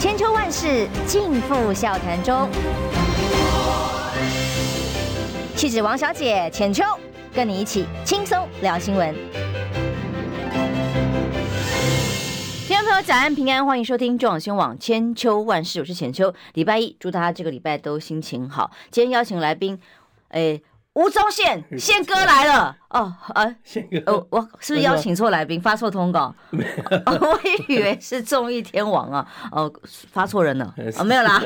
千秋万世尽付笑谈中。气质王小姐浅秋，跟你一起轻松聊新闻。听众朋友，早安平安，欢迎收听中广新闻网千秋万世，我是浅秋。礼拜一，祝大家这个礼拜都心情好。今天邀请来宾，哎。吴宗宪 宪哥来了哦，啊，宪哥，哦，我是不是邀请错来宾，发错通告？我以为是综艺天王啊，哦，发错人了，哦，没有啦，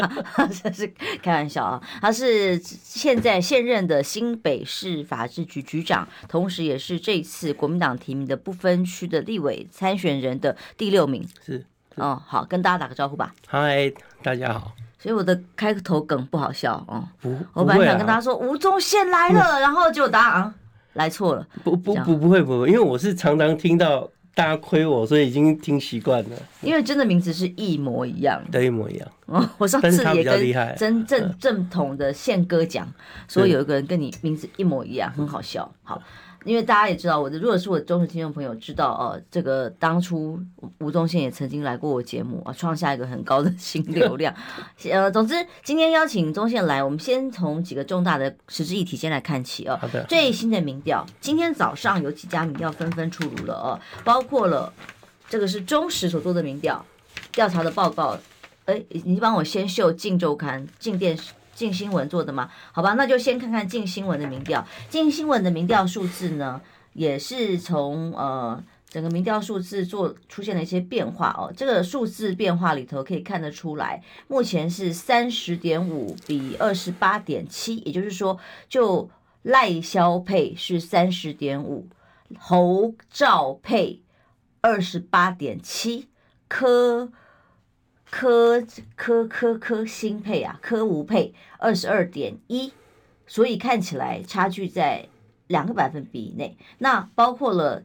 这是开玩笑啊。他是现在现任的新北市法制局局长，同时也是这次国民党提名的不分区的立委参选人的第六名。是，哦，好，跟大家打个招呼吧。嗨，大家好。所以我的开头梗不好笑哦，不，我本来想跟大家说吴宗宪来了，然后就答案来错了。不不不不会不会，因为我是常常听到大家亏我，所以已经听习惯了。因为真的名字是一模一样，对，一模一样。哦，我上次也跟真正正统的宪哥讲，说有一个人跟你名字一模一样，很好笑。好。因为大家也知道，我的如果是我的忠实听众朋友知道，哦，这个当初吴宗宪也曾经来过我节目啊，创下一个很高的新 流量。呃，总之今天邀请宗宪来，我们先从几个重大的实质议题先来看起啊。好的。最新的民调，今天早上有几家民调纷纷出炉了哦，包括了这个是中时所做的民调调查的报告。哎，你帮我先秀《镜周刊》、镜电视。镜新闻做的吗？好吧，那就先看看镜新闻的民调。镜新闻的民调数字呢，也是从呃整个民调数字做出现了一些变化哦。这个数字变化里头可以看得出来，目前是三十点五比二十八点七，也就是说，就赖萧配是三十点五，侯赵配二十八点七，柯。科科科科新配啊，科吴配二十二点一，所以看起来差距在两个百分比以内。那包括了《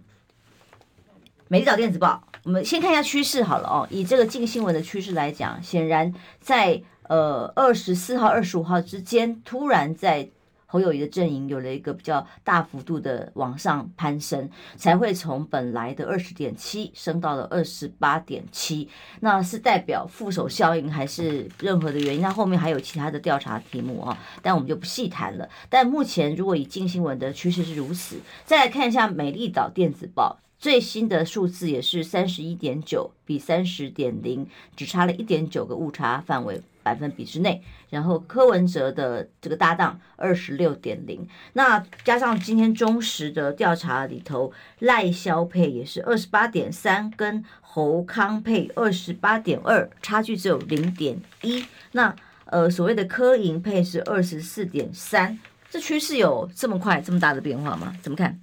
美丽岛电子报》，我们先看一下趋势好了哦。以这个近新闻的趋势来讲，显然在呃二十四号、二十五号之间，突然在。侯友宜的阵营有了一个比较大幅度的往上攀升，才会从本来的二十点七升到了二十八点七。那是代表副手效应还是任何的原因？那后面还有其他的调查题目啊，但我们就不细谈了。但目前如果以镜新闻的趋势是如此，再来看一下美丽岛电子报最新的数字也是三十一点九比三十点零，只差了一点九个误差范围。百分比之内，然后柯文哲的这个搭档二十六点零，那加上今天中时的调查里头，赖萧配也是二十八点三，跟侯康配二十八点二，差距只有零点一。那呃，所谓的柯银配是二十四点三，这趋势有这么快这么大的变化吗？怎么看？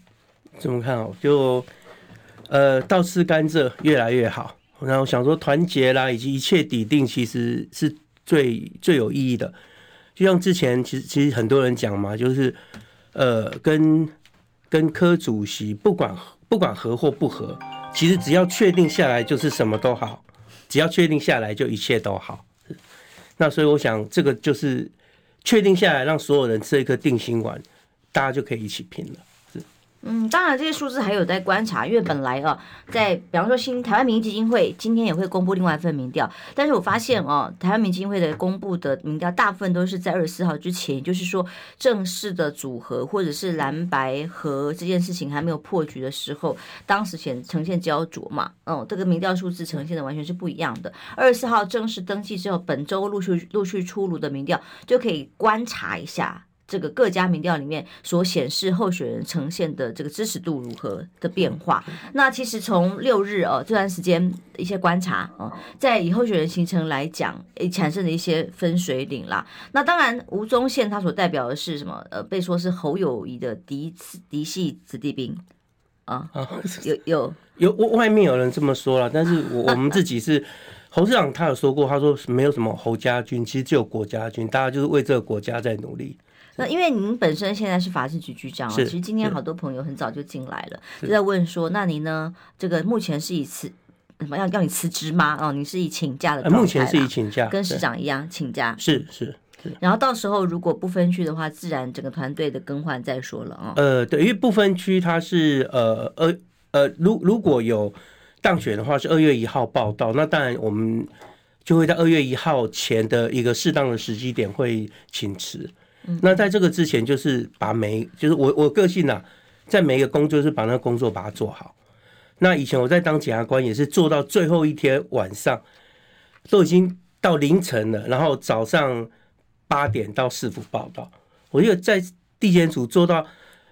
怎么看哦？就呃，倒吃甘蔗越来越好，然后想说团结啦，以及一切底定，其实是。最最有意义的，就像之前其实其实很多人讲嘛，就是呃，跟跟柯主席不管不管合或不合，其实只要确定下来就是什么都好，只要确定下来就一切都好。那所以我想这个就是确定下来，让所有人吃一颗定心丸，大家就可以一起拼了。嗯，当然这些数字还有在观察，因为本来啊，在比方说新台湾民意基金会今天也会公布另外一份民调，但是我发现哦，台湾民基金会的公布的民调大部分都是在二十四号之前，就是说正式的组合或者是蓝白合这件事情还没有破局的时候，当时显呈现焦灼嘛，哦，这个民调数字呈现的完全是不一样的。二十四号正式登记之后，本周陆续陆续出炉的民调就可以观察一下。这个各家民调里面所显示候选人呈现的这个支持度如何的变化？那其实从六日哦这段时间一些观察哦，在以候选人形成来讲，诶产生的一些分水岭啦。那当然，吴宗宪他所代表的是什么？呃，被说是侯友谊的嫡嫡系子弟兵啊，有有 有外面有人这么说了，但是我我们自己是 侯市长，他有说过，他说没有什么侯家军，其实只有国家军，大家就是为这个国家在努力。那因为您本身现在是法制局局长啊，其实今天好多朋友很早就进来了，就在问说，那您呢？这个目前是以辞什么要要你辞职吗？哦，你是以请假的目前是以请假，跟市长一样请假。是是是。然后到时候如果不分区的话，自然整个团队的更换再说了啊。呃，对，因为不分区它是呃呃呃，如如果有当选的话，是二月一号报道，那当然我们。就会在二月一号前的一个适当的时机点会请辞。那在这个之前，就是把每就是我我个性啊，在每一个工作是把那个工作把它做好。那以前我在当检察官也是做到最后一天晚上，都已经到凌晨了，然后早上八点到市府报道。我就在地检署做到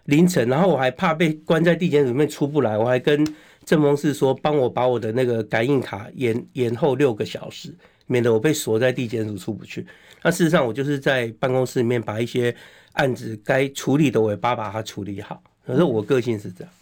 凌晨，然后我还怕被关在地检署里面出不来，我还跟郑峰是说帮我把我的那个感应卡延延后六个小时，免得我被锁在地检署出不去。那事实上我就是在办公室里面把一些案子该处理的尾巴把它处理好。可是我个性是这样。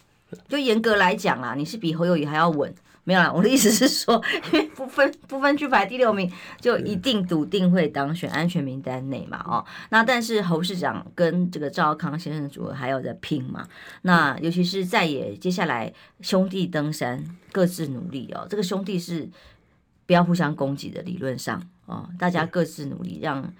就严格来讲啊，你是比侯友宜还要稳。没有啦，我的意思是说，因为不分不分区排第六名，就一定笃定会当选安全名单内嘛。哦，那但是侯市长跟这个赵康先生组合还要在拼嘛。那尤其是在也接下来兄弟登山，各自努力哦。这个兄弟是不要互相攻击的，理论上哦，大家各自努力让。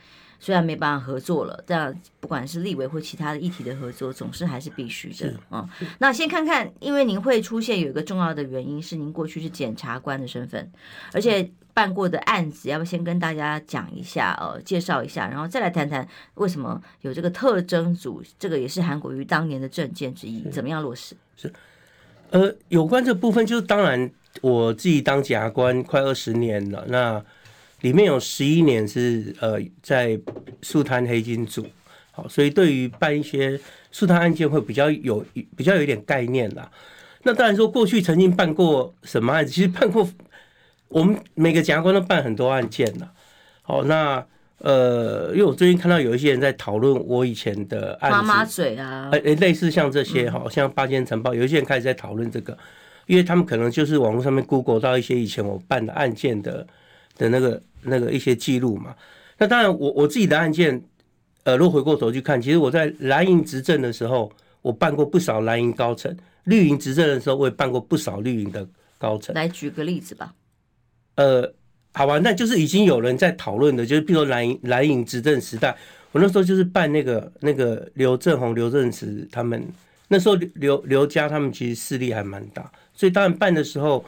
虽然没办法合作了，但不管是立委或其他的议题的合作，总是还是必须的啊。那先看看，因为您会出现有一个重要的原因是您过去是检察官的身份，而且办过的案子，要不要先跟大家讲一下，呃，介绍一下，然后再来谈谈为什么有这个特征组，这个也是韩国瑜当年的政见之一，怎么样落实？是，呃，有关这部分，就是当然我自己当检察官快二十年了，那。里面有十一年是呃在诉贪黑金组，好，所以对于办一些诉贪案件会比较有比较有一点概念啦。那当然说过去曾经办过什么案子，其实办过我们每个检察官都办很多案件了。好，那呃，因为我最近看到有一些人在讨论我以前的案子，妈妈嘴啊，呃，类似像这些哈，像八仙尘爆，有一些人开始在讨论这个，因为他们可能就是网络上面 Google 到一些以前我办的案件的的那个。那个一些记录嘛，那当然我我自己的案件，呃，如果回过头去看，其实我在蓝营执政的时候，我办过不少蓝营高层；绿营执政的时候，我也办过不少绿营的高层。来举个例子吧。呃，好吧，那就是已经有人在讨论的，就是比如说蓝营蓝营执政时代，我那时候就是办那个那个刘正宏、刘正慈他们，那时候刘刘家他们其实势力还蛮大，所以当然办的时候。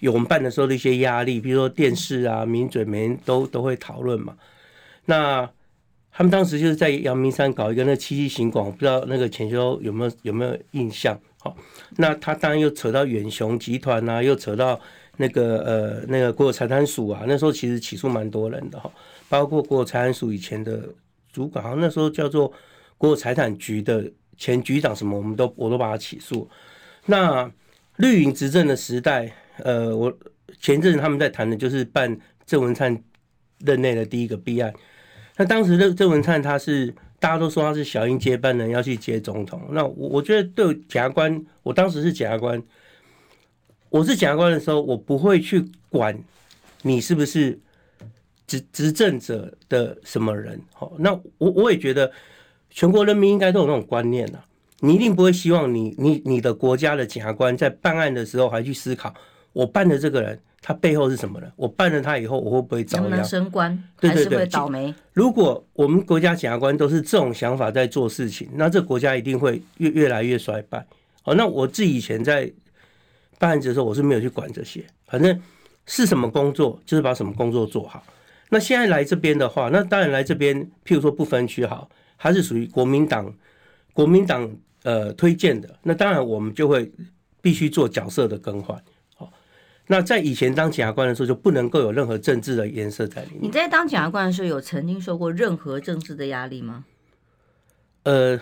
有我们办的时候的一些压力，比如说电视啊、名嘴，每人都都会讨论嘛。那他们当时就是在阳明山搞一个那七七行馆，我不知道那个浅修有没有有没有印象？好，那他当然又扯到远雄集团啊，又扯到那个呃那个国有财产署啊。那时候其实起诉蛮多人的哈，包括国有财产署以前的主管，好像那时候叫做国有财产局的前局长什么，我们都我都把他起诉。那绿营执政的时代。呃，我前阵子他们在谈的就是办郑文灿任内的第一个弊案。那当时的郑文灿他是大家都说他是小英接班人，要去接总统。那我我觉得对检察官，我当时是检察官，我是检察官的时候，我不会去管你是不是执执政者的什么人。好，那我我也觉得全国人民应该都有那种观念啊，你一定不会希望你你你的国家的检察官在办案的时候还去思考。我办的这个人，他背后是什么人？我办了他以后，我会不会遭殃？能不能升官？对对对，还是会倒霉？如果我们国家检察官都是这种想法在做事情，那这国家一定会越越来越衰败。好，那我自己以前在办案子的时候，我是没有去管这些，反正是什么工作就是把什么工作做好。那现在来这边的话，那当然来这边，譬如说不分区好，还是属于国民党国民党呃推荐的，那当然我们就会必须做角色的更换。那在以前当检察官的时候，就不能够有任何政治的颜色在里面。你在当检察官的时候，有曾经受过任何政治的压力吗？呃，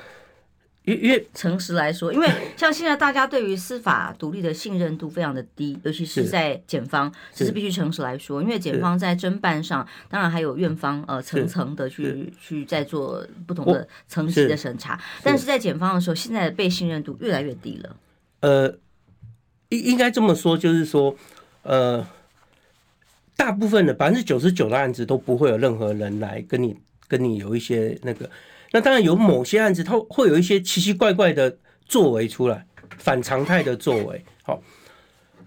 因因为诚实来说，因为像现在大家对于司法独立的信任度非常的低，尤其是在检方，这是必须诚实来说。因为检方在侦办上，当然还有院方呃层层的去去在做不同的层级的审查，但是在检方的时候，现在的被信任度越来越低了。呃。应应该这么说，就是说，呃，大部分的百分之九十九的案子都不会有任何人来跟你跟你有一些那个。那当然有某些案子，它会有一些奇奇怪怪的作为出来，反常态的作为。好，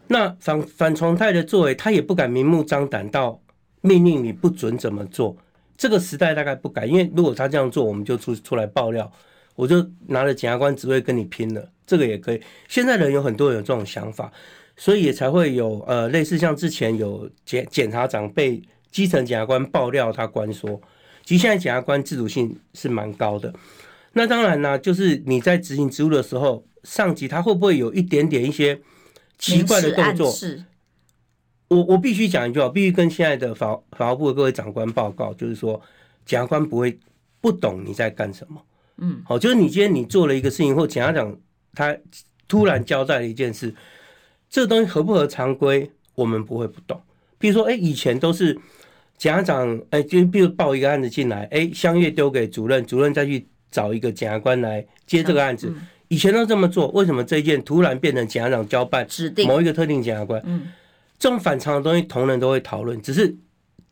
那反反常态的作为，他也不敢明目张胆到命令你不准怎么做。这个时代大概不敢，因为如果他这样做，我们就出出来爆料，我就拿着检察官职位跟你拼了。这个也可以，现在人有很多人有这种想法，所以也才会有呃类似像之前有检检察长被基层检察官爆料他关说，其实现在检察官自主性是蛮高的。那当然呢，就是你在执行职务的时候，上级他会不会有一点点一些奇怪的动作？我我必须讲一句话，必须跟现在的法法务部的各位长官报告，就是说，检察官不会不懂你在干什么。嗯，好，就是你今天你做了一个事情，或检察长他突然交代了一件事，这个东西合不合常规，我们不会不懂。比如说，哎，以前都是检察长，哎，就比如报一个案子进来，哎，相约丢给主任，主任再去找一个检察官来接这个案子。以前都这么做，为什么这一件突然变成检察长交办指定某一个特定检察官？嗯。这种反常的东西，同仁都会讨论，只是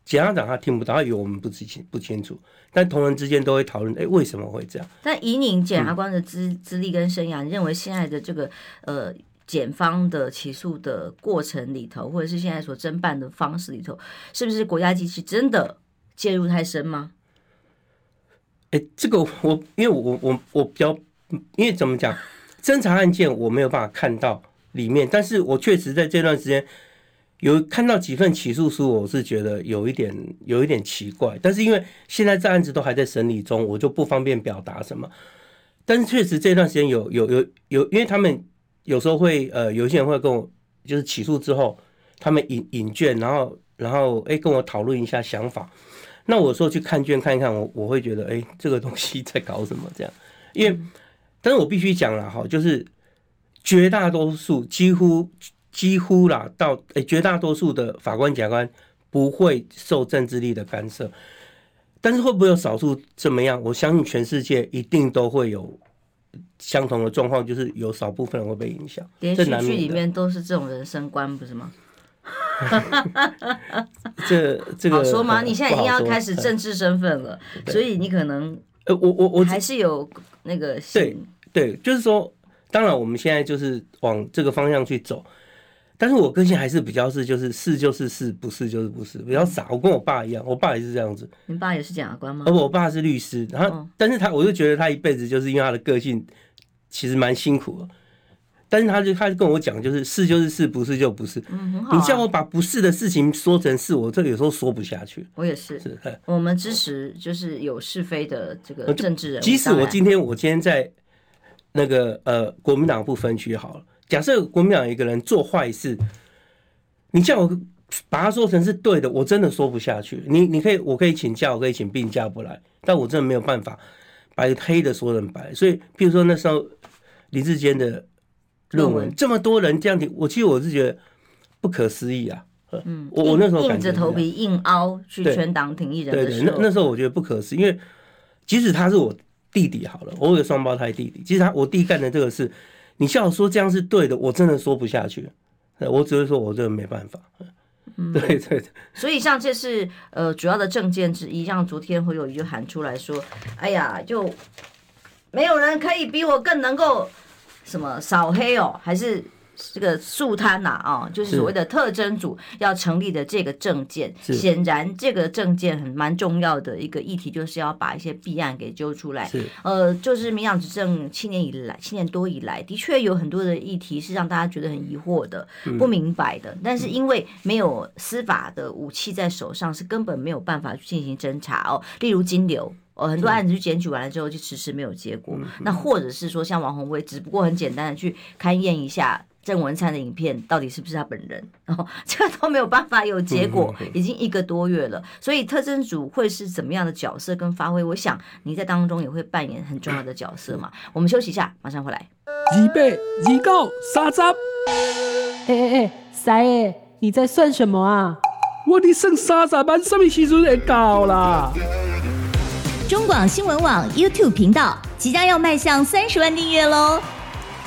检察长他听不到，他以为我们不知清不清楚。但同仁之间都会讨论，哎，为什么会这样？但以你检察官的资资历跟生涯，你认为现在的这个呃检方的起诉的过程里头，或者是现在所侦办的方式里头，是不是国家机器真的介入太深吗？哎，这个我因为我我我比较，因为怎么讲，侦查案件我没有办法看到里面，但是我确实在这段时间。有看到几份起诉书，我是觉得有一点有一点奇怪，但是因为现在这案子都还在审理中，我就不方便表达什么。但是确实这段时间有有有有，因为他们有时候会呃，有些人会跟我就是起诉之后，他们引引卷，然后然后哎跟我讨论一下想法。那我说去看卷看一看，我我会觉得哎这个东西在搞什么这样？因为但是我必须讲了哈，就是绝大多数几乎。几乎啦，到哎、欸，绝大多数的法官、检察官不会受政治力的干涉，但是会不会有少数怎么样？我相信全世界一定都会有相同的状况，就是有少部分人会被影响。连续剧里面都是这种人生观，不是吗？这这个好说吗？你现在已经要开始政治身份了，所以你可能呃，我我我还是有那个对对，就是说，当然我们现在就是往这个方向去走。但是我个性还是比较是，就是是就是是，不是就是不是，比较傻。我跟我爸一样，我爸也是这样子。你爸也是检察官吗？而我爸是律师，然后，但是他，我就觉得他一辈子就是因为他的个性，其实蛮辛苦的。但是他就他就跟我讲，就是是就是是，不是就不是。嗯。你叫我把不是的事情说成是，我这有时候说不下去。我也是。是。我们支持就是有是非的这个政治人物。即使我今天我今天在那个呃国民党不分区好了。假设国民党一个人做坏事，你叫我把他说成是对的，我真的说不下去。你你可以，我可以请假，我可以请病假不来，但我真的没有办法把黑的说成白。所以，譬如说那时候林志坚的论文，这么多人这样听，我其实我是觉得不可思议啊。嗯，我我那时候硬着头皮硬凹去全党挺一人的时候，对对，那那时候我觉得不可思议，因为即使他是我弟弟好了，我有个双胞胎弟弟，其实他我弟干的这个事。你像我说这样是对的，我真的说不下去，我只是说我真的没办法。嗯，对 对对。所以像这是呃主要的证件之一，像昨天侯友谊就喊出来说：“哎呀，就没有人可以比我更能够什么扫黑哦，还是。”这个肃贪呐啊，就是所谓的特征组要成立的这个证件，显然这个证件很蛮重要的一个议题，就是要把一些弊案给揪出来。呃，就是民党执政七年以来，七年多以来，的确有很多的议题是让大家觉得很疑惑的、不明白的。但是因为没有司法的武器在手上，是根本没有办法去进行侦查哦。例如金流，哦，很多案子去检举完了之后，就迟迟没有结果。那或者是说像王宏威，只不过很简单的去勘验一下。郑文灿的影片到底是不是他本人？然后这个都没有办法有结果，已经一个多月了。所以特侦组会是怎么样的角色跟发挥？我想你在当中也会扮演很重要的角色嘛。我们休息一下，马上回来。二八二九三十。哎哎哎，三爷，你在算什么啊？我的剩三十万，什么时阵会到啦？中广新闻网 YouTube 频道即将要迈向三十万订阅喽！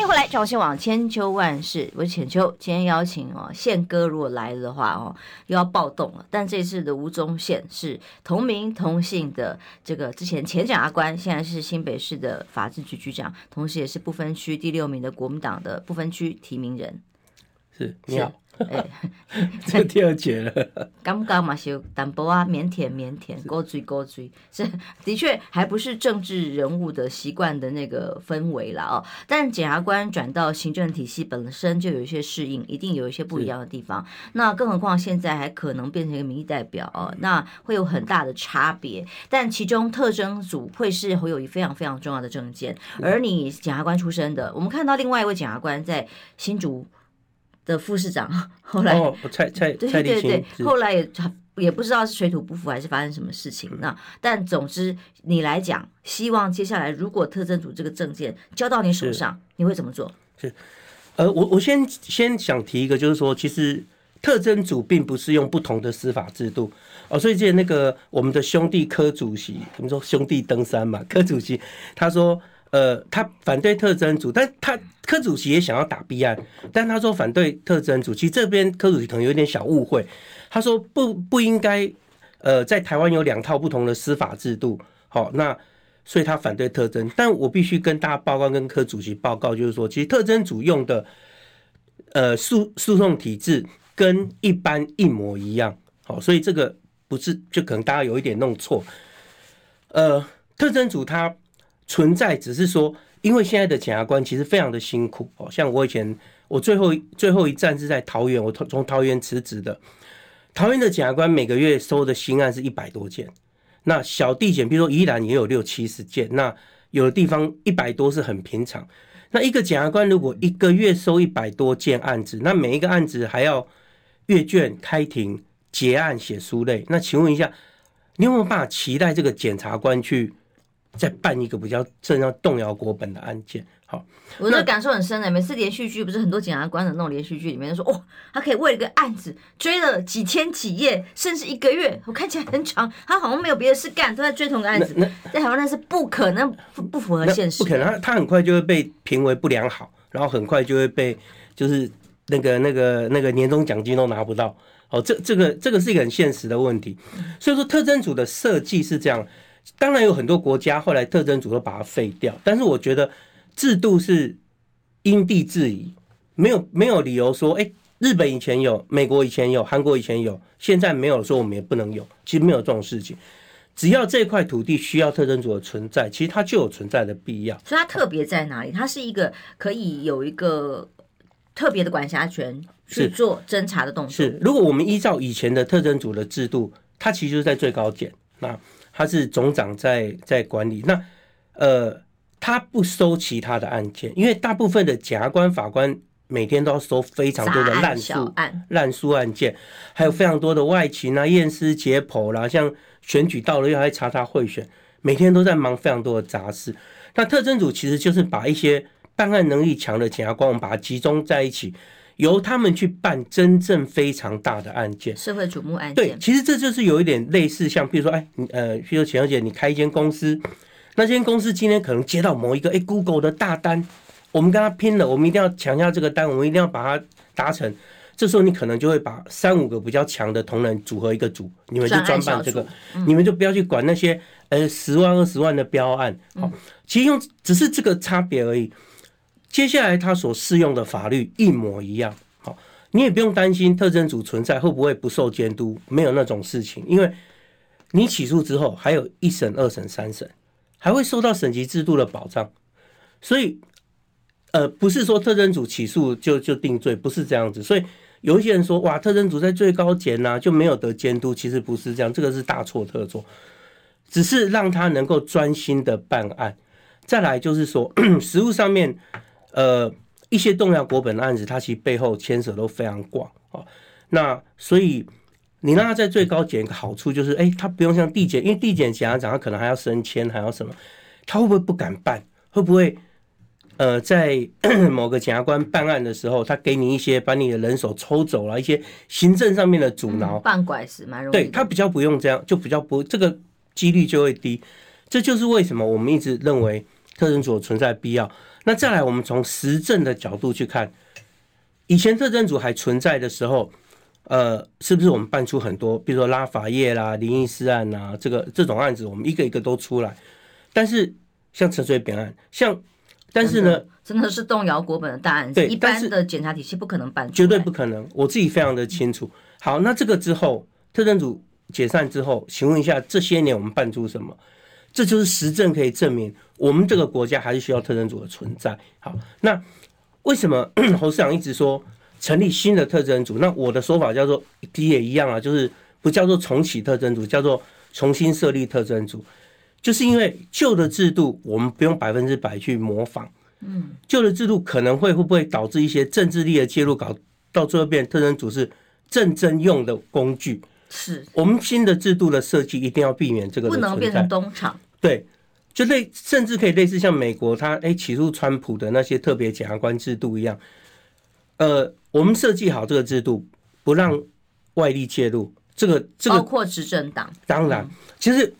迎回来，中广新网千秋万世，我是浅秋。今天邀请哦，宪哥如果来了的话哦，又要暴动了。但这次的吴宗宪是同名同姓的这个之前前检察官，现在是新北市的法制局局长，同时也是不分区第六名的国民党的不分区提名人。是，你好。哎，这第二节了，刚刚嘛是淡薄啊，腼腆腼腆，勾嘴勾嘴，是的确还不是政治人物的习惯的那个氛围了哦。但检察官转到行政体系本身就有一些适应，一定有一些不一样的地方。那更何况现在还可能变成一个民意代表哦，那会有很大的差别。但其中特征组会是侯友宜非常非常重要的证件，而你检察官出身的，我们看到另外一位检察官在新竹。的副市长后来哦，蔡蔡蔡对对，后来也也不知道是水土不服还是发生什么事情。那但总之你来讲，希望接下来如果特侦组这个证件交到你手上，你会怎么做？是呃，我我先先想提一个，就是说，其实特侦组并不是用不同的司法制度哦。所以记得那个我们的兄弟柯主席，我们说兄弟登山嘛，柯主席他说。呃，他反对特征组，但他柯主席也想要打弊案，但他说反对特征组。其实这边柯主席可能有点小误会，他说不不应该，呃，在台湾有两套不同的司法制度，好，那所以他反对特征。但我必须跟大家报告，跟柯主席报告，就是说，其实特征组用的，呃，诉诉讼体制跟一般一模一样，好，所以这个不是，就可能大家有一点弄错，呃，特征组他。存在只是说，因为现在的检察官其实非常的辛苦哦。像我以前，我最后最后一站是在桃园，我从桃园辞职的。桃园的检察官每个月收的新案是一百多件，那小地检，比如说宜兰也有六七十件，那有的地方一百多是很平常。那一个检察官如果一个月收一百多件案子，那每一个案子还要阅卷、开庭、结案、写书类，那请问一下，你有没有办法期待这个检察官去？再办一个比较正要动摇国本的案件，好，我的感受很深的。每次连续剧不是很多检察官的那种连续剧里面说，哦，他可以为了一个案子追了几天几夜，甚至一个月，我看起来很长，他好像没有别的事干，都在追同个案子。在台湾那是不可能，不不符合现实，不可能。他他很快就会被评为不良好，然后很快就会被就是那个那个那个年终奖金都拿不到。哦，这这个这个是一个很现实的问题。所以说，特征组的设计是这样。当然有很多国家后来特征组都把它废掉，但是我觉得制度是因地制宜，没有没有理由说，哎，日本以前有，美国以前有，韩国以前有，现在没有说我们也不能有，其实没有这种事情。只要这块土地需要特征组的存在，其实它就有存在的必要。所以它特别在哪里？它是一个可以有一个特别的管辖权去做侦查的动作。是，如果我们依照以前的特征组的制度，它其实就是在最高检那。他是总长在在管理，那呃，他不收其他的案件，因为大部分的检察官、法官每天都要收非常多的滥诉案、滥诉案件，还有非常多的外勤啊、验尸解剖啦，像选举到了又还查查贿选，每天都在忙非常多的杂事。那特侦组其实就是把一些办案能力强的检察官，我们把它集中在一起。由他们去办真正非常大的案件，社会瞩目案件。对，其实这就是有一点类似，像比如说，哎，呃，比如说钱小姐，你开一间公司，那间公司今天可能接到某一个哎 Google 的大单，我们跟他拼了，我们一定要抢下这个单，我们一定要把它达成。这时候你可能就会把三五个比较强的同仁组合一个组，你们就专办这个，你们就不要去管那些呃十万二十万的标案。好，其实用只是这个差别而已。接下来他所适用的法律一模一样，好，你也不用担心特征组存在会不会不受监督，没有那种事情，因为你起诉之后还有一审、二审、三审，还会受到审级制度的保障，所以，呃，不是说特征组起诉就就定罪，不是这样子。所以有一些人说，哇，特征组在最高检呐就没有得监督，其实不是这样，这个是大错特错，只是让他能够专心的办案。再来就是说，实务上面。呃，一些动摇国本的案子，它其实背后牵扯都非常广啊。那所以你让他在最高检一个好处就是，哎，他不用像地检，因为地检检察长他可能还要升迁，还要什么，他会不会不敢办？会不会呃，在 某个检察官办案的时候，他给你一些把你的人手抽走了，一些行政上面的阻挠，办拐子蛮容易。对，他比较不用这样，就比较不这个几率就会低。这就是为什么我们一直认为特侦组存在必要。那再来，我们从实证的角度去看，以前特侦组还存在的时候，呃，是不是我们办出很多，比如说拉法叶啦、灵异事案呐，这个这种案子，我们一个一个都出来。但是像陈水扁案，像，但是呢，真的是动摇国本的大案子，对，一般的检察体系不可能办出，绝对不可能。我自己非常的清楚。好，那这个之后，特侦组解散之后，请问一下，这些年我们办出什么？这就是实证可以证明，我们这个国家还是需要特侦组的存在。好，那为什么 侯市长一直说成立新的特侦组？那我的说法叫做，其实也一样啊，就是不叫做重启特侦组，叫做重新设立特侦组。就是因为旧的制度，我们不用百分之百去模仿。嗯，旧的制度可能会会不会导致一些政治力的介入，搞到最后变特侦组是政争用的工具。是我们新的制度的设计一定要避免这个，不能变成东厂。对，就类甚至可以类似像美国他哎起诉川普的那些特别检察官制度一样。呃，我们设计好这个制度，不让外力介入。这个这个包括执政党。当然，其实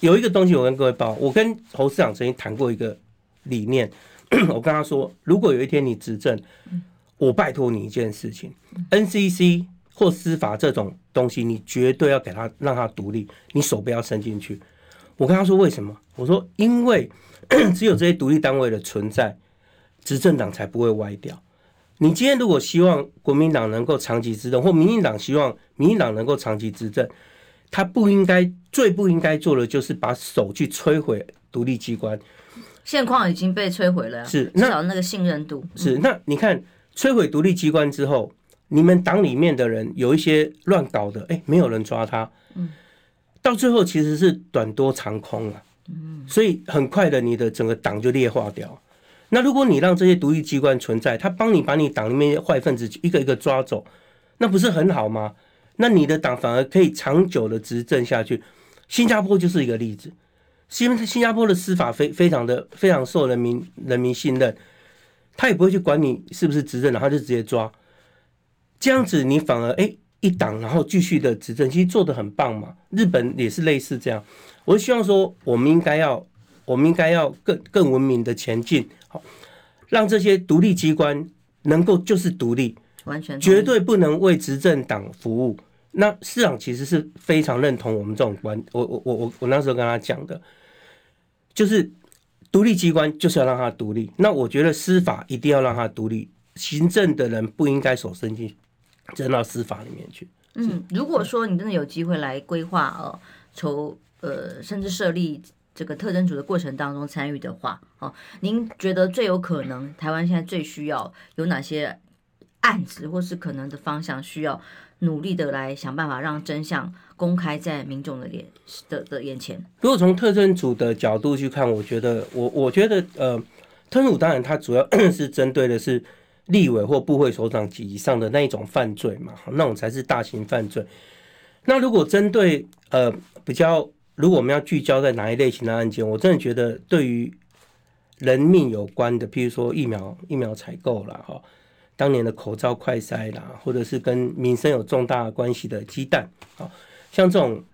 有一个东西我跟各位报，我跟侯市长曾经谈过一个理念。我跟他说，如果有一天你执政，我拜托你一件事情，NCC。或司法这种东西，你绝对要给他让他独立，你手不要伸进去。我跟他说为什么？我说因为 只有这些独立单位的存在，执政党才不会歪掉。你今天如果希望国民党能够长期执政，或民进党希望民进党能够长期执政，他不应该最不应该做的就是把手去摧毁独立机关。现况已经被摧毁了，是至少那个信任度是。那你看摧毁独立机关之后。你们党里面的人有一些乱搞的，哎，没有人抓他，嗯，到最后其实是短多长空了，嗯，所以很快的，你的整个党就劣化掉。那如果你让这些独立机关存在，他帮你把你党里面坏分子一个一个抓走，那不是很好吗？那你的党反而可以长久的执政下去。新加坡就是一个例子，因为新加坡的司法非非常的非常受人民人民信任，他也不会去管你是不是执政，然后就直接抓。这样子，你反而哎、欸、一党，然后继续的执政，其实做的很棒嘛。日本也是类似这样。我希望说，我们应该要，我们应该要更更文明的前进，好，让这些独立机关能够就是独立，完全绝对不能为执政党服务。那市长其实是非常认同我们这种观，我我我我我那时候跟他讲的，就是独立机关就是要让它独立。那我觉得司法一定要让它独立，行政的人不应该手伸进。扔到司法里面去。嗯，如果说你真的有机会来规划哦，筹呃，甚至设立这个特征组的过程当中参与的话，哦，您觉得最有可能台湾现在最需要有哪些案子，或是可能的方向，需要努力的来想办法让真相公开在民众的脸的的眼前？如果从特征组的角度去看，我觉得我我觉得呃，特征组当然它主要 是针对的是。立委或部会首长级以上的那一种犯罪嘛，那种才是大型犯罪。那如果针对呃比较，如果我们要聚焦在哪一类型的案件，我真的觉得对于人命有关的，譬如说疫苗疫苗采购啦，哈，当年的口罩快筛啦，或者是跟民生有重大关系的鸡蛋，啊，像这种，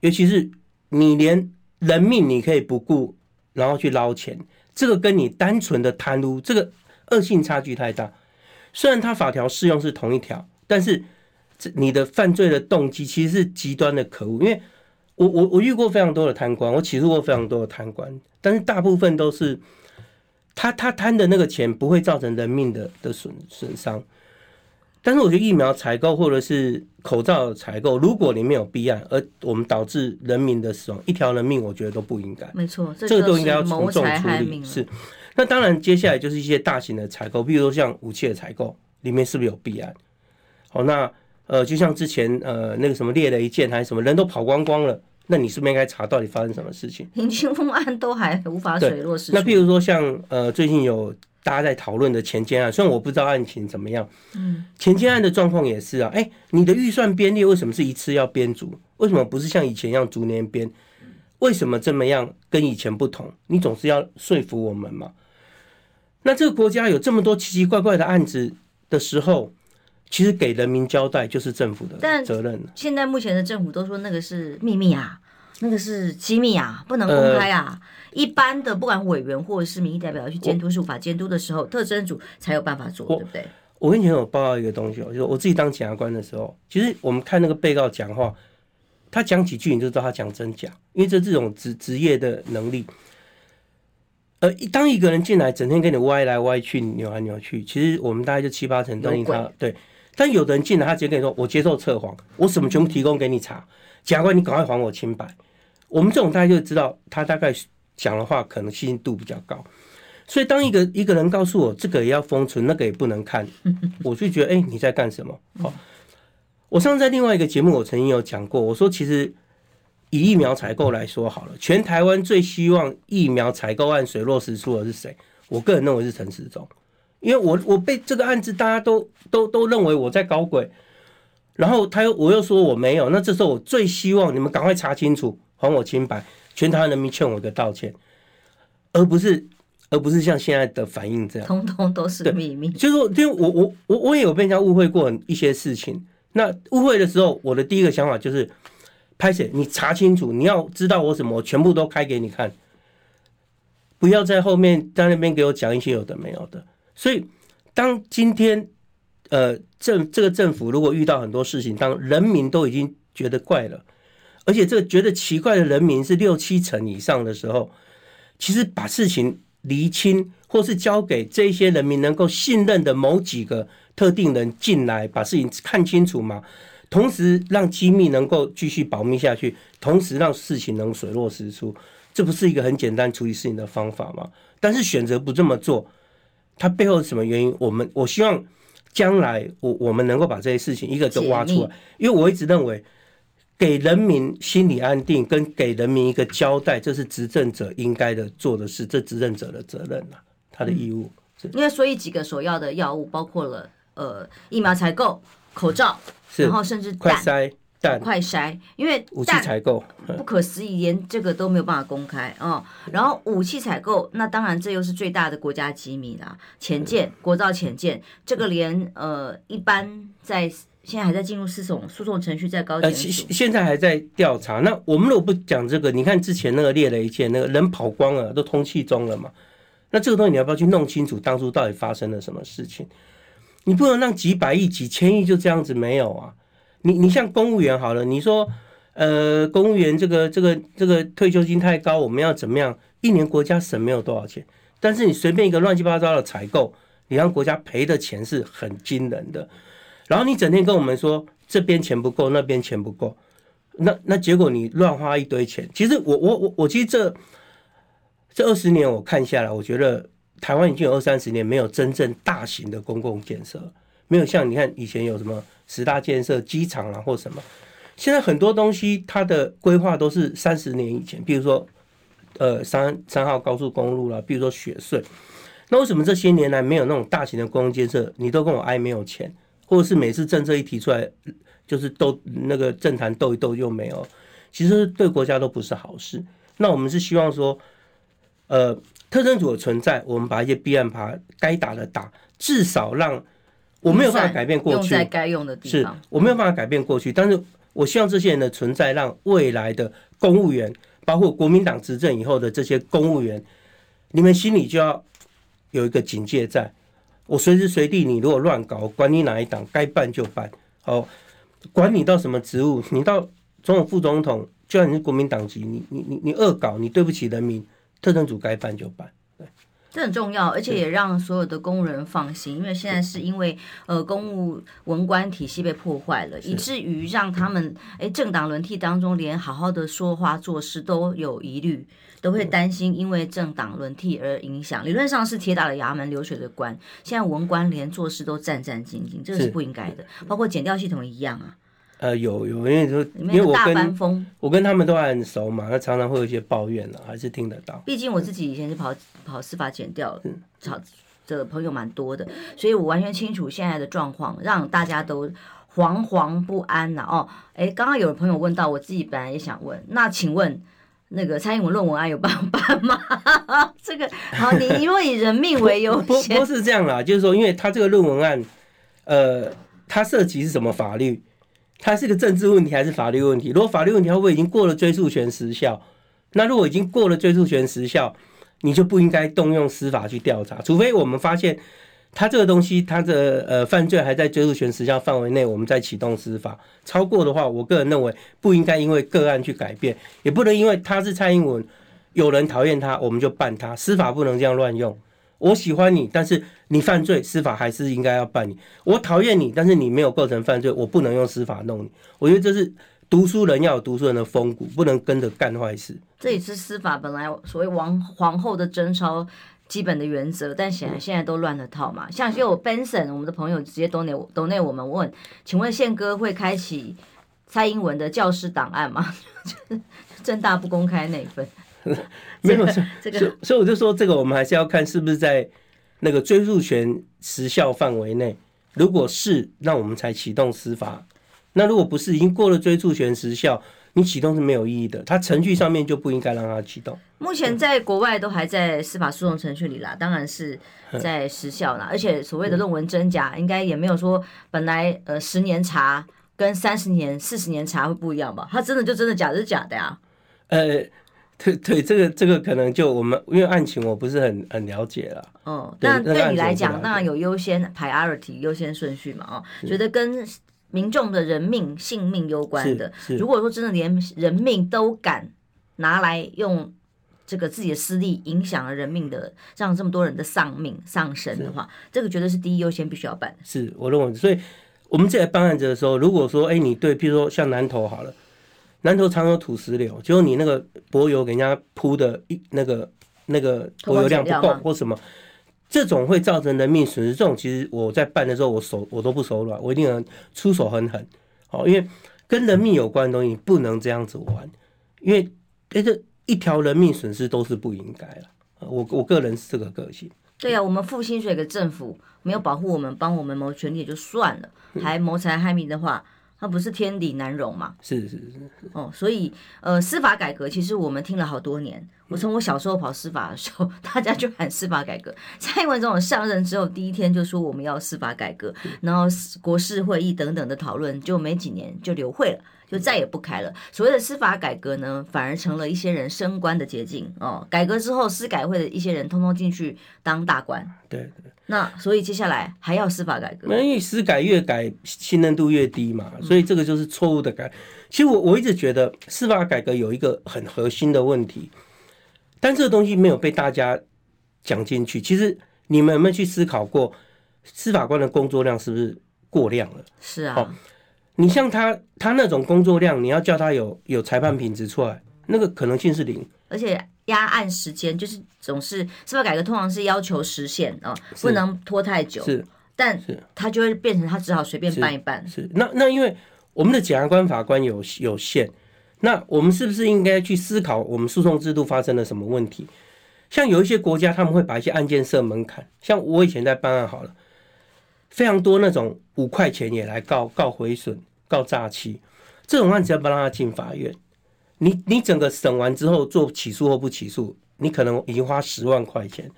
尤其是你连人命你可以不顾，然后去捞钱，这个跟你单纯的贪污这个。恶性差距太大，虽然他法条适用是同一条，但是这你的犯罪的动机其实是极端的可恶。因为我我我遇过非常多的贪官，我起诉过非常多的贪官，但是大部分都是他他贪的那个钱不会造成人命的的损损伤。但是我觉得疫苗采购或者是口罩采购，如果你没有弊案，而我们导致人民的死亡，一条人命我觉得都不应该。没错，这个都应该要从重处理。是。那当然，接下来就是一些大型的采购，比如说像武器的采购，里面是不是有弊案？好，那呃，就像之前呃那个什么猎雷舰还是什么人都跑光光了，那你是不是应该查到底发生什么事情？林清风案都还无法水落石出。那比如说像呃最近有大家在讨论的前监案，虽然我不知道案情怎么样，嗯，前监案的状况也是啊，哎、你的预算编列为什么是一次要编足？为什么不是像以前一样逐年编？为什么这么样跟以前不同？你总是要说服我们嘛。那这个国家有这么多奇奇怪怪的案子的时候，其实给人民交代就是政府的责任。现在目前的政府都说那个是秘密啊，那个是机密啊，不能公开啊。呃、一般的不管委员或者是民意代表要去监督、司法监督的时候，特侦组才有办法做，对不对？我跟以前有报告一个东西哦，就是我自己当检察官的时候，其实我们看那个被告讲话，他讲几句你就知道他讲真假，因为这这种职职业的能力。呃，当一个人进来，整天跟你歪来歪去、扭来扭去，其实我们大概就七八成相信他。对，但有的人进来，他直接跟你说：“我接受测谎，我什么全部提供给你查，检察官你赶快还我清白。”我们这种大家就知道他大概讲的话可能信度比较高。所以当一个一个人告诉我这个也要封存，那个也不能看，我就觉得哎、欸，你在干什么？好，我上次在另外一个节目，我曾经有讲过，我说其实。以疫苗采购来说好了，全台湾最希望疫苗采购案水落石出的是谁？我个人认为是陈时中，因为我我被这个案子大家都都都认为我在搞鬼，然后他又我又说我没有，那这时候我最希望你们赶快查清楚，还我清白，全台湾人民劝我一个道歉，而不是而不是像现在的反应这样，通通都是秘密。就是说，因为我我我我也有被人家误会过一些事情，那误会的时候，我的第一个想法就是。拍谢，你查清楚，你要知道我什么，我全部都开给你看，不要在后面在那边给我讲一些有的没有的。所以，当今天呃政这个政府如果遇到很多事情，当人民都已经觉得怪了，而且这个觉得奇怪的人民是六七成以上的时候，其实把事情厘清，或是交给这些人民能够信任的某几个特定人进来，把事情看清楚嘛。同时让机密能够继续保密下去，同时让事情能水落石出，这不是一个很简单处理事情的方法吗？但是选择不这么做，它背后是什么原因？我们我希望将来我我们能够把这些事情一个个挖出来，因为我一直认为给人民心理安定跟给人民一个交代，这是执政者应该的做的事，这执政者的责任呐，他的义务。因为所以几个首要的药物包括了呃疫苗采购、口罩。然后甚至快筛、蛋、快筛，因为武器采购不可思议，连这个都没有办法公开哦。然后武器采购，那当然这又是最大的国家机密啦。潜舰、国造潜舰，这个连呃一般在现在还在进入诉讼诉讼程序，在高呃、现在还在调查。那我们如果不讲这个，你看之前那个猎雷舰，那个人跑光了，都通气中了嘛。那这个东西你要不要去弄清楚，当初到底发生了什么事情？你不能让几百亿、几千亿就这样子没有啊！你你像公务员好了，你说，呃，公务员这个这个这个退休金太高，我们要怎么样？一年国家省没有多少钱，但是你随便一个乱七八糟的采购，你让国家赔的钱是很惊人的。然后你整天跟我们说这边钱不够，那边钱不够，那那结果你乱花一堆钱。其实我我我我其实这这二十年我看下来，我觉得。台湾已经有二三十年没有真正大型的公共建设，没有像你看以前有什么十大建设、机场啊或什么，现在很多东西它的规划都是三十年以前，比如说呃三三号高速公路啦，比如说雪隧，那为什么这些年来没有那种大型的公共建设？你都跟我哀没有钱，或者是每次政策一提出来就是斗那个政坛斗一斗又没有，其实对国家都不是好事。那我们是希望说，呃。特征组的存在，我们把一些弊案把该打的打，至少让我没有办法改变过去，用在该用的地方。是我没有办法改变过去，但是我希望这些人的存在，让未来的公务员，包括国民党执政以后的这些公务员，你们心里就要有一个警戒在。我随时随地，你如果乱搞，管你哪一党，该办就办。好，管你到什么职务，你到总统、副总统，就算你是国民党籍，你你你你恶搞，你对不起人民。特侦组该办就办，对，这很重要，而且也让所有的公务人放心，因为现在是因为呃公务文官体系被破坏了，以至于让他们哎政党轮替当中连好好的说话做事都有疑虑，都会担心因为政党轮替而影响。理论上是铁打的衙门，流水的官，现在文官连做事都战战兢兢，这个是不应该的。包括检调系统一样啊。呃，有有，因为说，因为我跟我跟他们都还很熟嘛，那常常会有一些抱怨了，还是听得到。毕竟我自己以前是跑跑司法检调，跑的朋友蛮多的，所以我完全清楚现在的状况，让大家都惶惶不安呐。哦，哎，刚刚有朋友问到，我自己本来也想问，那请问那个蔡英文论文案有办法办吗？这个好，你因为以人命为优先，不不是这样啦，就是说，因为他这个论文案，呃，他涉及是什么法律？它是个政治问题还是法律问题？如果法律问题，会不会已经过了追诉权时效？那如果已经过了追诉权时效，你就不应该动用司法去调查，除非我们发现他这个东西，他的呃犯罪还在追诉权时效范围内，我们再启动司法。超过的话，我个人认为不应该因为个案去改变，也不能因为他是蔡英文，有人讨厌他，我们就办他。司法不能这样乱用。我喜欢你，但是你犯罪，司法还是应该要办你。我讨厌你，但是你没有构成犯罪，我不能用司法弄你。我觉得这是读书人要有读书人的风骨，不能跟着干坏事。这也是司法本来所谓王皇后的贞操基本的原则，但显然现在都乱了套嘛。像有 Benson，我们的朋友直接 donate donate 我们问，请问宪哥会开启蔡英文的教师档案吗？政大不公开那一份。没有，这个，所以我就说，这个我们还是要看是不是在那个追诉权时效范围内。如果是，那我们才启动司法。那如果不是，已经过了追诉权时效，你启动是没有意义的。它程序上面就不应该让它启动。目前在国外都还在司法诉讼程序里啦，当然是在时效啦。而且所谓的论文真假，应该也没有说本来呃十年查跟三十年、四十年查会不一样吧？它真的就真的假的是假的呀？呃。对对，这个这个可能就我们因为案情我不是很很了解了。哦，那对你来讲，当然有优先 priority 优先顺序嘛。哦，觉得跟民众的人命性命攸关的，如果说真的连人命都敢拿来用这个自己的私利影响了人命的，让这么多人的丧命丧生的话，这个绝对是第一优先必须要办的。是我认为，所以我们在办案子的时候，如果说哎，你对，譬如说像南投好了。南头常有土石流，就是你那个柏油给人家铺的一那个那个柏油量不够或什么，这种会造成人命损失。这种其实我在办的时候，我手我都不手软，我一定能出手很狠。好，因为跟人命有关的东西，你不能这样子玩，因为哎这一条人命损失都是不应该了。我我个人是这个个性。对呀、啊，我们付薪水给政府，没有保护我们，帮我们谋权利也就算了，还谋财害命的话。他不是天理难容嘛？是是是哦，所以呃，司法改革其实我们听了好多年。我从我小时候跑司法的时候，大家就喊司法改革。蔡英文总统上任之后，第一天就说我们要司法改革，然后国事会议等等的讨论，就没几年就流会了。就再也不开了。所谓的司法改革呢，反而成了一些人升官的捷径哦。改革之后，司改会的一些人通通进去当大官。对对。那所以接下来还要司法改革？因为司改越改信任度越低嘛，所以这个就是错误的改。其实我我一直觉得司法改革有一个很核心的问题，但这个东西没有被大家讲进去。其实你们有没有去思考过，司法官的工作量是不是过量了？是啊。你像他，他那种工作量，你要叫他有有裁判品质出来，那个可能性是零。而且压案时间就是总是司法改革通常是要求时限啊，不能拖太久。是，但是他就会变成他只好随便办一办。是，是那那因为我们的检察官法官有有限，那我们是不是应该去思考我们诉讼制度发生了什么问题？像有一些国家他们会把一些案件设门槛，像我以前在办案好了。非常多那种五块钱也来告告毁损、告诈欺，这种案子要不让他进法院，你你整个审完之后做起诉或不起诉，你可能已经花十万块钱。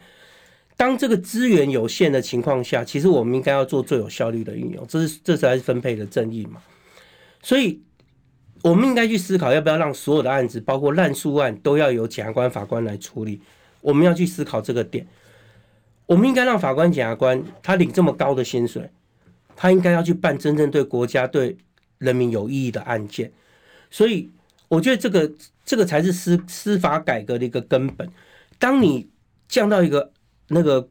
当这个资源有限的情况下，其实我们应该要做最有效率的运用，这是这才是分配的正义嘛。所以，我们应该去思考要不要让所有的案子，包括滥诉案，都要由检察官、法官来处理。我们要去思考这个点。我们应该让法官、检察官他领这么高的薪水，他应该要去办真正对国家、对人民有意义的案件。所以，我觉得这个这个才是司司法改革的一个根本。当你降到一个那个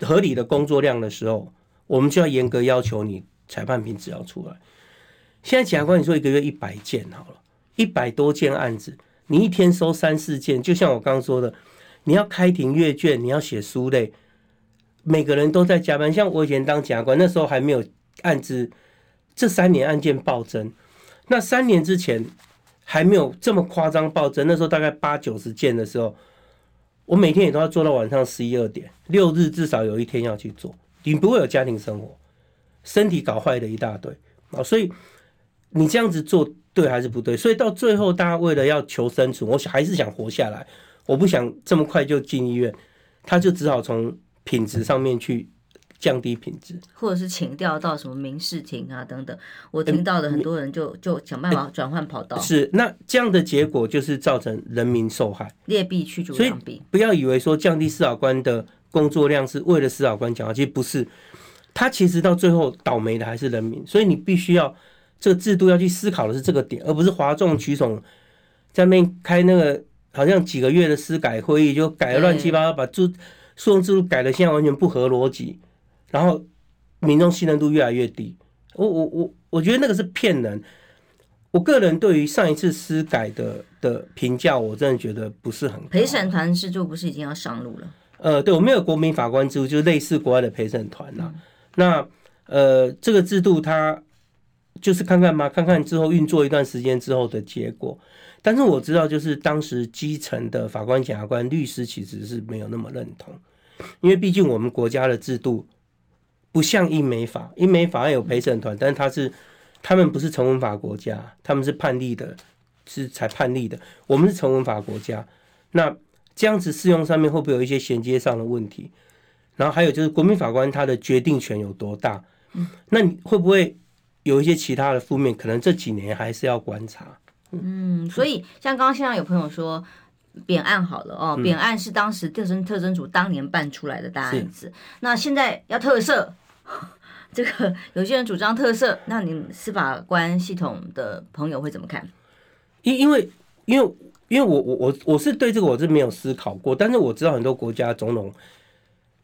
合理的工作量的时候，我们就要严格要求你裁判品质要出来。现在检察官，你说一个月一百件好了，一百多件案子，你一天收三四件，就像我刚刚说的，你要开庭阅卷，你要写书类。每个人都在加班，像我以前当检察官，那时候还没有案子，这三年案件暴增。那三年之前还没有这么夸张暴增，那时候大概八九十件的时候，我每天也都要做到晚上十一二点，六日至少有一天要去做。你不会有家庭生活，身体搞坏的一大堆啊！所以你这样子做对还是不对？所以到最后，大家为了要求生存，我还是想活下来，我不想这么快就进医院，他就只好从。品质上面去降低品质，或者是请调到什么民事庭啊等等。我听到的很多人就、嗯、就想办法转换跑道。是，那这样的结果就是造成人民受害，劣币驱逐良币。不要以为说降低司法官的工作量是为了司法官讲话，其实不是。他其实到最后倒霉的还是人民，所以你必须要这个制度要去思考的是这个点，而不是哗众取宠，在那边开那个好像几个月的司改会议就改了乱七八糟，把诉讼制度改的现在完全不合逻辑，然后民众信任度越来越低。我我我我觉得那个是骗人。我个人对于上一次司改的的评价，我真的觉得不是很。陪审团制度不是已经要上路了？呃，对，我没有国民法官制度，就是类似国外的陪审团呐。那呃，这个制度它就是看看嘛，看看之后运作一段时间之后的结果。但是我知道，就是当时基层的法官、检察官、律师其实是没有那么认同，因为毕竟我们国家的制度不像英美法，英美法有陪审团，但是他是他们不是成文法国家，他们是判例的，是才判例的，我们是成文法国家。那这样子适用上面会不会有一些衔接上的问题？然后还有就是国民法官他的决定权有多大？那你会不会有一些其他的负面？可能这几年还是要观察。嗯，所以像刚刚现在有朋友说扁案好了哦，扁案是当时特侦特侦组当年办出来的大案子，那现在要特赦，这个有些人主张特赦，那你们司法官系统的朋友会怎么看？因因为因为因为我我我我是对这个我是没有思考过，但是我知道很多国家总统。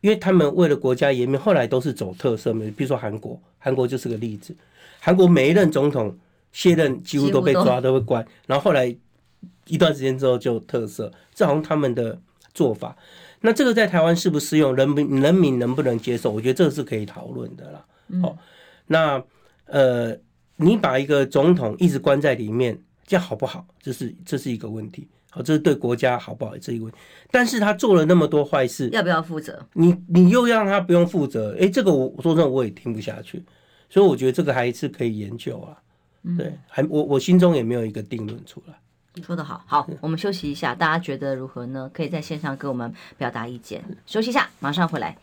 因为他们为了国家颜面，后来都是走特赦。比如说韩国，韩国就是个例子。韩国每一任总统卸任几乎都被抓，都会关。然后后来一段时间之后就特色，这好像他们的做法。那这个在台湾适不适用？人民人民能不能接受？我觉得这个是可以讨论的啦。好，那呃，你把一个总统一直关在里面，这样好不好？这是这是一个问题。好，这是对国家好不好这一问题，但是他做了那么多坏事，要不要负责？你你又让他不用负责？哎，这个我说真的我也听不下去，所以我觉得这个还是可以研究啊。对，还我我心中也没有一个定论出来。你说得好，好，我们休息一下，大家觉得如何呢？可以在线上给我们表达意见。休息一下，马上回来。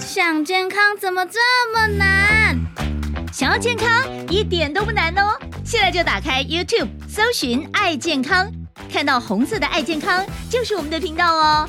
想健康怎么这么难？想要健康一点都不难哦。现在就打开 YouTube，搜寻“爱健康”，看到红色的“爱健康”就是我们的频道哦。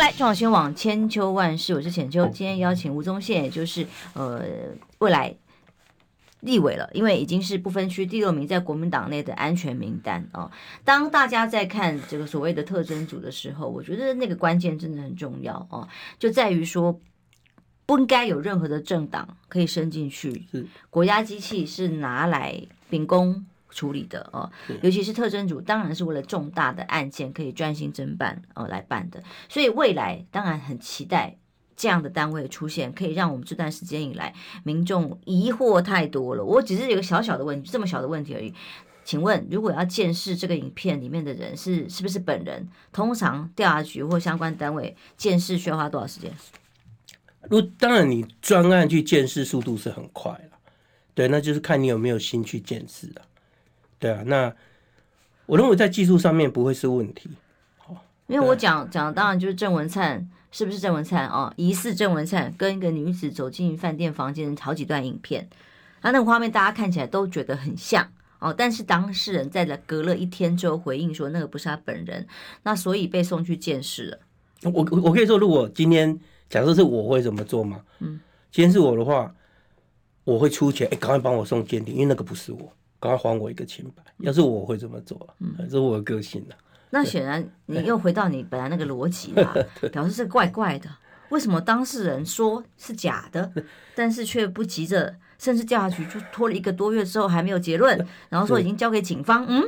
来，中广新闻网千秋万世，我是浅秋。今天邀请吴宗宪，也就是呃未来立委了，因为已经是不分区第六名，在国民党内的安全名单哦。当大家在看这个所谓的特征组的时候，我觉得那个关键真的很重要哦，就在于说不应该有任何的政党可以伸进去，国家机器是拿来秉公。处理的哦，尤其是特侦组，当然是为了重大的案件可以专心侦办哦来办的，所以未来当然很期待这样的单位出现，可以让我们这段时间以来民众疑惑太多了。我只是有个小小的问题，这么小的问题而已。请问，如果要见识这个影片里面的人是是不是本人？通常调查局或相关单位见识需要花多少时间？如当然，你专案去见识速度是很快了，对，那就是看你有没有心去见识了。对啊，那我认为在技术上面不会是问题。因为我讲讲的当然就是郑文灿是不是郑文灿哦？疑似郑文灿跟一个女子走进饭店房间，好几段影片，那那个画面大家看起来都觉得很像哦。但是当事人在了隔了一天之后回应说那个不是他本人，那所以被送去见识了。我我可以说，如果今天假设是我会怎么做吗？嗯，今天是我的话，我会出钱，哎，赶快帮我送鉴定，因为那个不是我。赶快还我一个清白！要是我会这么做，嗯，这是我的个性的。那显然你又回到你本来那个逻辑了，表示是怪怪的。为什么当事人说是假的，但是却不急着，甚至调查局就拖了一个多月之后还没有结论，然后说已经交给警方？嗯，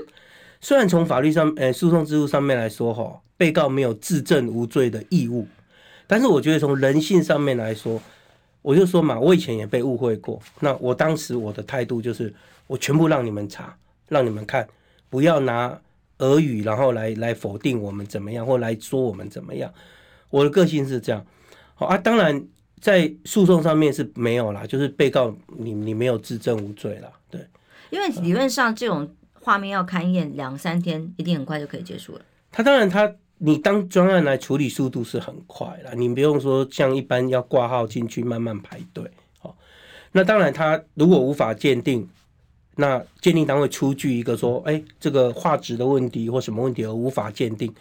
虽然从法律上，呃，诉讼制度上面来说，哈，被告没有自证无罪的义务。但是我觉得从人性上面来说，我就说嘛，我以前也被误会过。那我当时我的态度就是，我全部让你们查，让你们看，不要拿俄语然后来来否定我们怎么样，或来说我们怎么样。我的个性是这样。好啊，当然在诉讼上面是没有啦，就是被告你你没有自证无罪啦。对，因为理论上这种画面要勘验两三天，一定很快就可以结束了。他当然他。你当专案来处理速度是很快了，你不用说像一般要挂号进去慢慢排队。好，那当然他如果无法鉴定，那鉴定单位出具一个说，哎，这个画质的问题或什么问题而无法鉴定，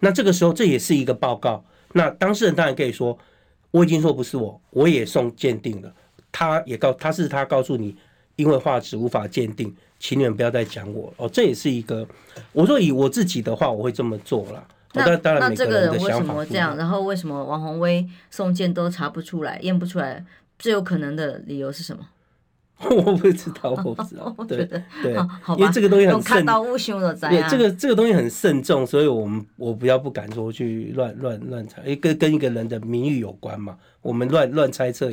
那这个时候这也是一个报告。那当事人当然可以说，我已经说不是我，我也送鉴定了。他也告他是他告诉你，因为画质无法鉴定，请你们不要再讲我哦。这也是一个，我说以我自己的话，我会这么做了。那那这个人为什么这样？然后为什么王宏威送件都查不出来、验不出来？最有可能的理由是什么？我不知道，我不知道。对对，因为这个东西很看到乌熊的灾。对，这个这个东西很慎重，所以我们我比较不敢说去乱乱乱猜，因为跟跟一个人的名誉有关嘛。我们乱乱猜测，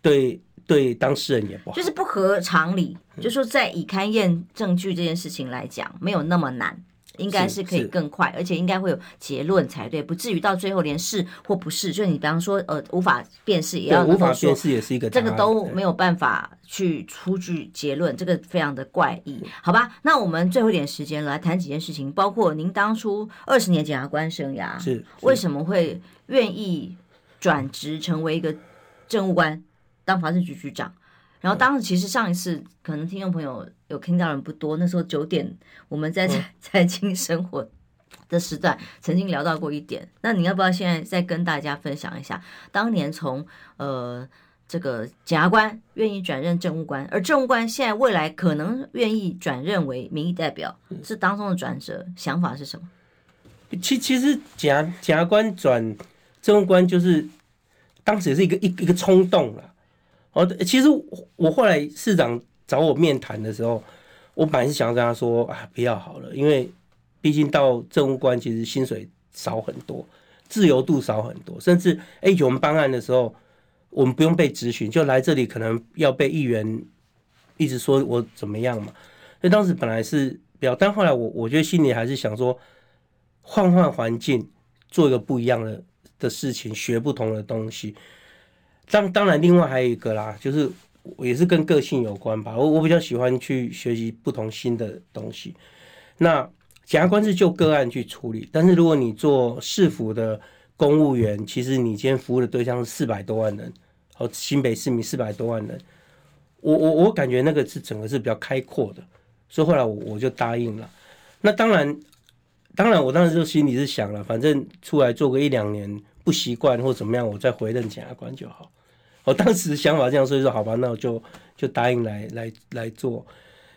对对当事人也不好，就是不合常理。就说在以勘验证据这件事情来讲，没有那么难。应该是可以更快，而且应该会有结论才对，不至于到最后连是或不是。就你比方说，呃，无法辨识也要无法辨识也是一个，这个都没有办法去出具结论，这个非常的怪异，好吧？那我们最后一点时间来谈几件事情，包括您当初二十年检察官生涯是为什么会愿意转职成为一个政务官，当法政局局长？然后当时其实上一次可能听众朋友有听到人不多，那时候九点我们在财财经生活的时段曾经聊到过一点。那你要不要现在再跟大家分享一下，当年从呃这个检察官愿意转任政务官，而政务官现在未来可能愿意转任为民意代表，是当中的转折，想法是什么？其其实检检察官转政务官就是当时也是一个一一个冲动了。哦，其实我后来市长找我面谈的时候，我本来是想要跟他说啊，不要好了，因为毕竟到政务官其实薪水少很多，自由度少很多，甚至哎，我们办案的时候，我们不用被质询，就来这里可能要被议员一直说我怎么样嘛。所以当时本来是比较，但后来我我觉得心里还是想说，换换环境，做一个不一样的的事情，学不同的东西。当当然，另外还有一个啦，就是也是跟个性有关吧。我我比较喜欢去学习不同新的东西。那检察官是就个案去处理，但是如果你做市府的公务员，其实你今天服务的对象是四百多万人，哦，新北市民四百多万人。我我我感觉那个是整个是比较开阔的，所以后来我我就答应了。那当然，当然我当时就心里是想了，反正出来做个一两年。不习惯或怎么样，我再回任检察官就好。我当时想法这样，所以说好吧，那我就就答应来来来做。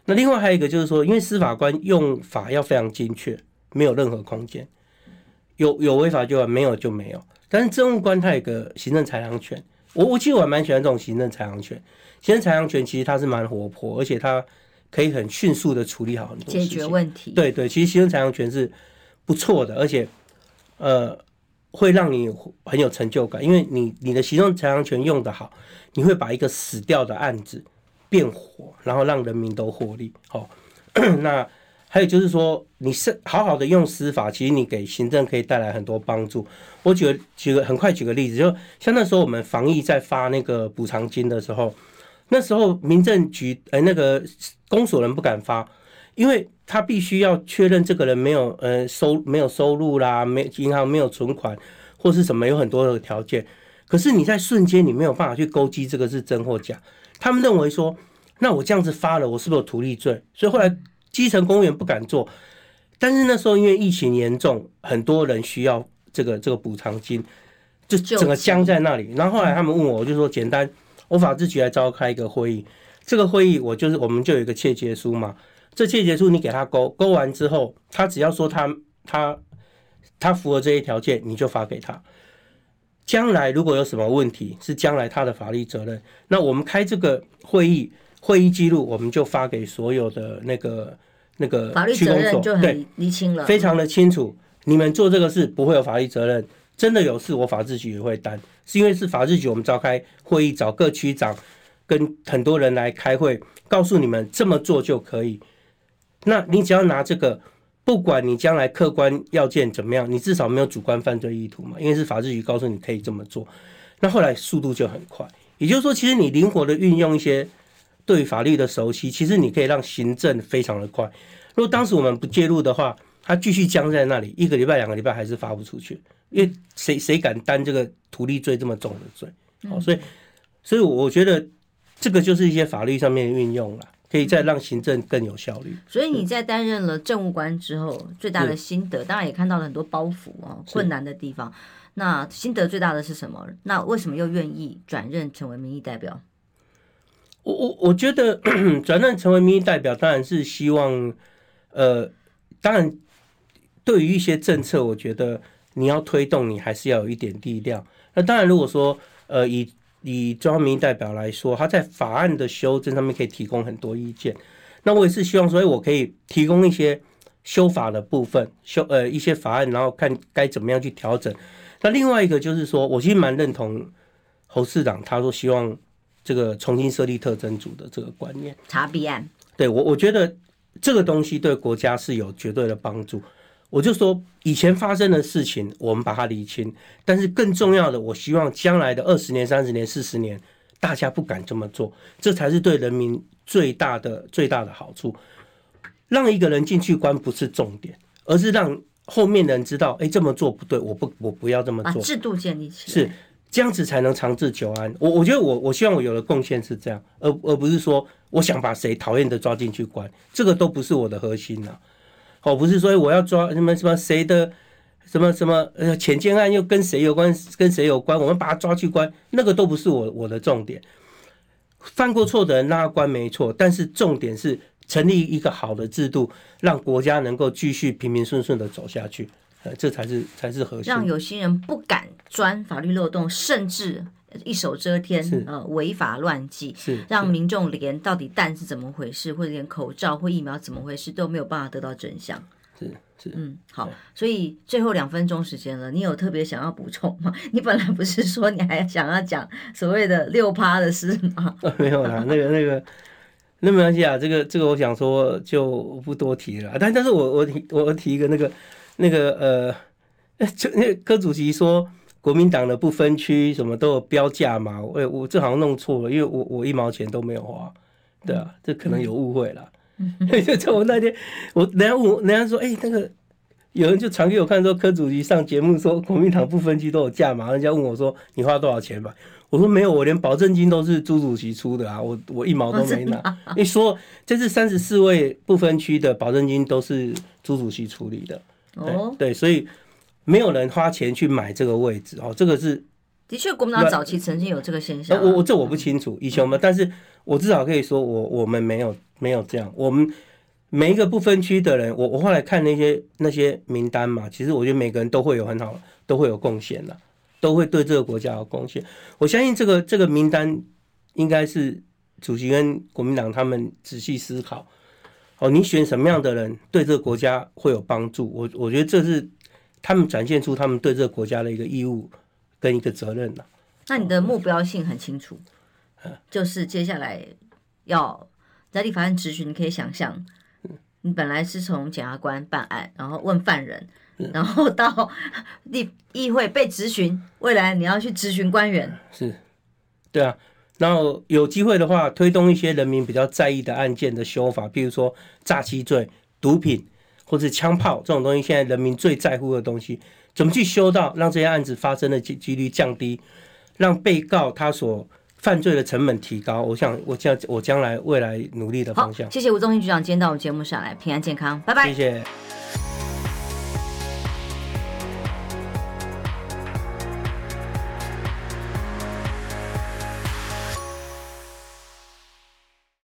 那另外还有一个就是说，因为司法官用法要非常精确，没有任何空间，有有违法就没有就没有。但是政务官他有个行政裁量权，我我其实我还蛮喜欢这种行政裁量权。行政裁量权其实它是蛮活泼，而且它可以很迅速的处理好很多，解决问题。对对，其实行政裁量权是不错的，而且呃。会让你很有成就感，因为你你的行政裁量权用得好，你会把一个死掉的案子变活，然后让人民都获利。好，那还有就是说，你是好好的用司法，其实你给行政可以带来很多帮助。我举个举个很快举个例子，就像那时候我们防疫在发那个补偿金的时候，那时候民政局呃那个公所人不敢发，因为。他必须要确认这个人没有呃收没有收入啦，没银行没有存款或是什么，有很多的条件。可是你在瞬间你没有办法去勾稽这个是真或假。他们认为说，那我这样子发了，我是不是有图利罪？所以后来基层公务员不敢做。但是那时候因为疫情严重，很多人需要这个这个补偿金，就整个僵在那里。然后后来他们问我，我就说简单，我法制局来召开一个会议，这个会议我就是我们就有一个切结书嘛。这切结书你给他勾勾完之后，他只要说他他他符合这些条件，你就发给他。将来如果有什么问题，是将来他的法律责任。那我们开这个会议会议记录，我们就发给所有的那个那个法律责任就很厘清了，非常的清楚。你们做这个事不会有法律责任，真的有事，我法制局也会担，是因为是法制局，我们召开会议，找各区长跟很多人来开会，告诉你们这么做就可以。那你只要拿这个，不管你将来客观要件怎么样，你至少没有主观犯罪意图嘛，因为是法制局告诉你可以这么做。那后来速度就很快，也就是说，其实你灵活的运用一些对法律的熟悉，其实你可以让行政非常的快。如果当时我们不介入的话，他继续僵在那里，一个礼拜、两个礼拜还是发不出去，因为谁谁敢担这个图利罪这么重的罪？哦，所以，所以我觉得这个就是一些法律上面的运用了，可以再让行政更有效率。所以你在担任了政务官之后，最大的心得，当然也看到了很多包袱啊、困难的地方。那心得最大的是什么？那为什么又愿意转任成为民意代表？我我我觉得 转任成为民意代表，当然是希望，呃，当然。对于一些政策，我觉得你要推动，你还是要有一点力量。那当然，如果说呃，以以中央民意代表来说，他在法案的修正上面可以提供很多意见。那我也是希望说，我可以提供一些修法的部分，修呃一些法案，然后看该怎么样去调整。那另外一个就是说，我其实蛮认同侯市长他说希望这个重新设立特侦组的这个观念。查弊案，对我我觉得这个东西对国家是有绝对的帮助。我就说，以前发生的事情，我们把它理清。但是更重要的，我希望将来的二十年、三十年、四十年，大家不敢这么做，这才是对人民最大的、最大的好处。让一个人进去关不是重点，而是让后面的人知道，哎，这么做不对，我不，我不要这么做。把制度建立起来，是这样子才能长治久安。我我觉得我我希望我有的贡献是这样，而而不是说我想把谁讨厌的抓进去关，这个都不是我的核心呐。哦，不是说我要抓什么什么谁的什么什么呃潜舰案又跟谁有关，跟谁有关，我们把他抓去关，那个都不是我我的重点。犯过错的人那关没错，但是重点是成立一个好的制度，让国家能够继续平平顺顺的走下去，呃，这才是才是核心。让有心人不敢钻法律漏洞，甚至。一手遮天，呃，违法乱纪，是让民众连到底蛋是怎么回事，或者连口罩或疫苗怎么回事都没有办法得到真相。是是，嗯，好，所以最后两分钟时间了，你有特别想要补充吗？你本来不是说你还想要讲所谓的六趴的事吗？没有啦，那个那个那没关系啊，这个这个我想说就不多提了。但但是我我提我提一个那个那个呃，就那个柯主席说。国民党的不分区什么都有标价嘛？我我这好像弄错了，因为我我一毛钱都没有花，对啊，这可能有误会了。就我那天，我人家问我，人家说，哎、欸，那个有人就传给我看，说柯主席上节目说国民党不分区都有价嘛？人家问我说，你花多少钱吧？我说没有，我连保证金都是朱主席出的啊，我我一毛都没拿。你说这次三十四位不分区的保证金都是朱主席处理的，对对，所以。没有人花钱去买这个位置哦，这个是的确，国民党早期曾经有这个现象。我我这我不清楚，以前我们，但是我至少可以说我，我我们没有没有这样。我们每一个不分区的人，我我后来看那些那些名单嘛，其实我觉得每个人都会有很好，都会有贡献的，都会对这个国家有贡献。我相信这个这个名单应该是主席跟国民党他们仔细思考哦，你选什么样的人对这个国家会有帮助？我我觉得这是。他们展现出他们对这个国家的一个义务跟一个责任了。那你的目标性很清楚，就是接下来要在立法院质询。你可以想象，你本来是从检察官办案，然后问犯人，然后到立议会被质询，未来你要去质询官员。是，对啊。然后有机会的话，推动一些人民比较在意的案件的修法，比如说诈欺罪、毒品。或者枪炮这种东西，现在人民最在乎的东西，怎么去修到让这些案子发生的几几率降低，让被告他所犯罪的成本提高？我想，我将我将来未来努力的方向。谢谢吴宗庆局长今天到我们节目上来，平安健康，拜拜。谢谢。